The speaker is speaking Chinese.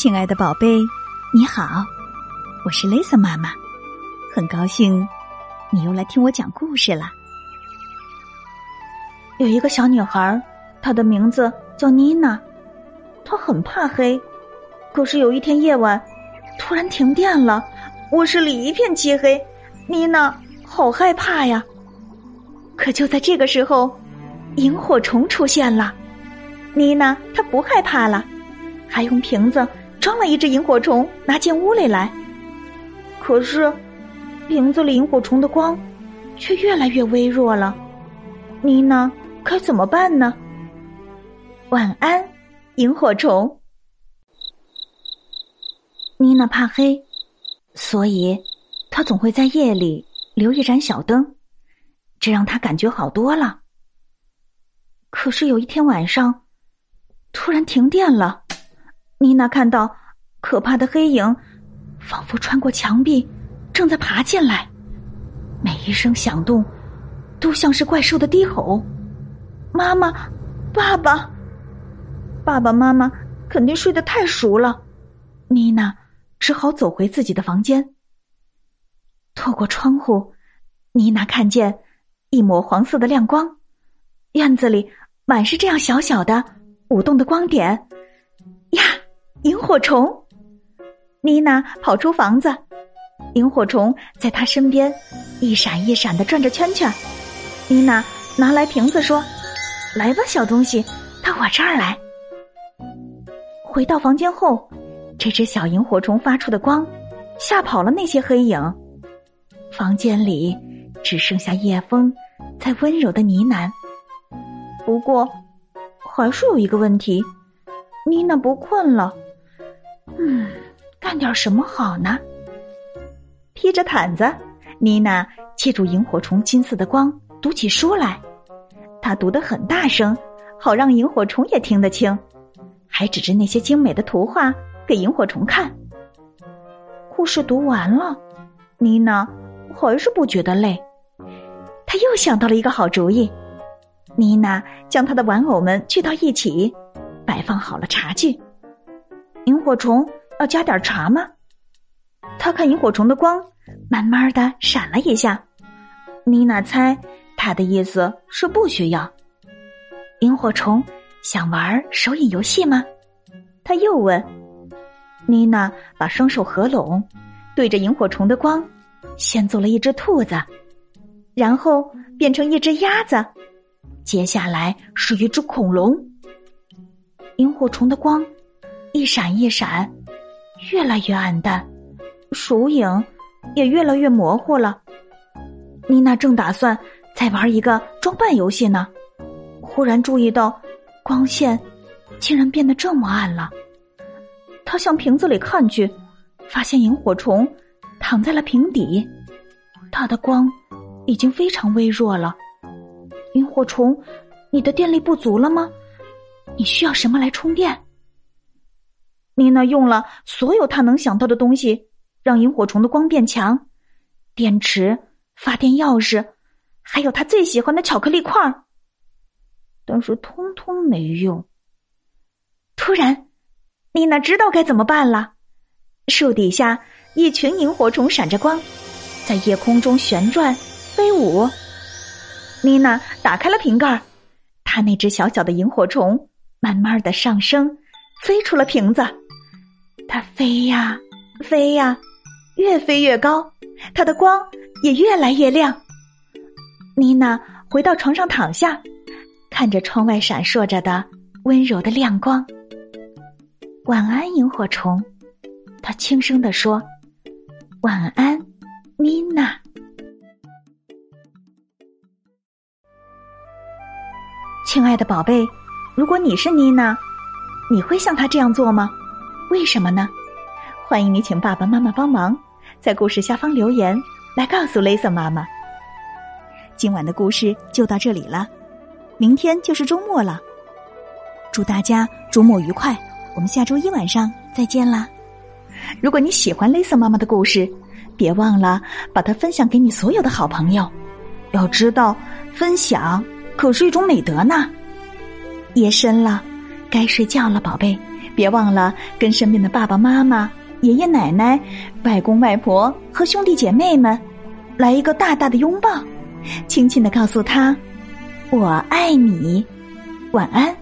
亲爱的宝贝，你好，我是 Lisa 妈妈，很高兴你又来听我讲故事了。有一个小女孩，她的名字叫妮娜，她很怕黑。可是有一天夜晚，突然停电了，卧室里一片漆黑，妮娜好害怕呀。可就在这个时候，萤火虫出现了，妮娜她不害怕了，还用瓶子。装了一只萤火虫，拿进屋里来。可是，瓶子里萤火虫的光却越来越微弱了。妮娜该怎么办呢？晚安，萤火虫。妮娜怕黑，所以她总会在夜里留一盏小灯，这让她感觉好多了。可是有一天晚上，突然停电了。妮娜看到可怕的黑影，仿佛穿过墙壁，正在爬进来。每一声响动，都像是怪兽的低吼。妈妈，爸爸，爸爸妈妈肯定睡得太熟了。妮娜只好走回自己的房间。透过窗户，妮娜看见一抹黄色的亮光，院子里满是这样小小的舞动的光点。呀！萤火虫，妮娜跑出房子，萤火虫在她身边一闪一闪的转着圈圈。妮娜拿来瓶子说：“来吧，小东西，到我这儿来。”回到房间后，这只小萤火虫发出的光吓跑了那些黑影，房间里只剩下夜风在温柔的呢喃。不过，还是有一个问题，妮娜不困了。嗯，干点什么好呢？披着毯子，妮娜借助萤火虫金色的光读起书来。她读得很大声，好让萤火虫也听得清，还指着那些精美的图画给萤火虫看。故事读完了，妮娜还是不觉得累。她又想到了一个好主意。妮娜将她的玩偶们聚到一起，摆放好了茶具。萤火虫要加点茶吗？他看萤火虫的光慢慢的闪了一下，妮娜猜他的意思是不需要。萤火虫想玩手影游戏吗？他又问。妮娜把双手合拢，对着萤火虫的光，先做了一只兔子，然后变成一只鸭子，接下来是一只恐龙。萤火虫的光。一闪一闪，越来越暗淡，手影也越来越模糊了。妮娜正打算再玩一个装扮游戏呢，忽然注意到光线竟然变得这么暗了。她向瓶子里看去，发现萤火虫躺在了瓶底，它的光已经非常微弱了。萤火虫，你的电力不足了吗？你需要什么来充电？妮娜用了所有她能想到的东西，让萤火虫的光变强，电池、发电钥匙，还有她最喜欢的巧克力块儿。但是通通没用。突然，妮娜知道该怎么办了。树底下，一群萤火虫闪着光，在夜空中旋转飞舞。妮娜打开了瓶盖，她那只小小的萤火虫慢慢的上升，飞出了瓶子。它飞呀，飞呀，越飞越高，它的光也越来越亮。妮娜回到床上躺下，看着窗外闪烁着的温柔的亮光。晚安，萤火虫，他轻声地说：“晚安，妮娜。”亲爱的宝贝，如果你是妮娜，你会像他这样做吗？为什么呢？欢迎你请爸爸妈妈帮忙，在故事下方留言来告诉雷森妈妈。今晚的故事就到这里了，明天就是周末了，祝大家周末愉快！我们下周一晚上再见啦！如果你喜欢雷森妈妈的故事，别忘了把它分享给你所有的好朋友。要知道，分享可是一种美德呢。夜深了，该睡觉了，宝贝。别忘了跟身边的爸爸妈妈、爷爷奶奶、外公外婆和兄弟姐妹们来一个大大的拥抱，轻轻的告诉他：“我爱你，晚安。”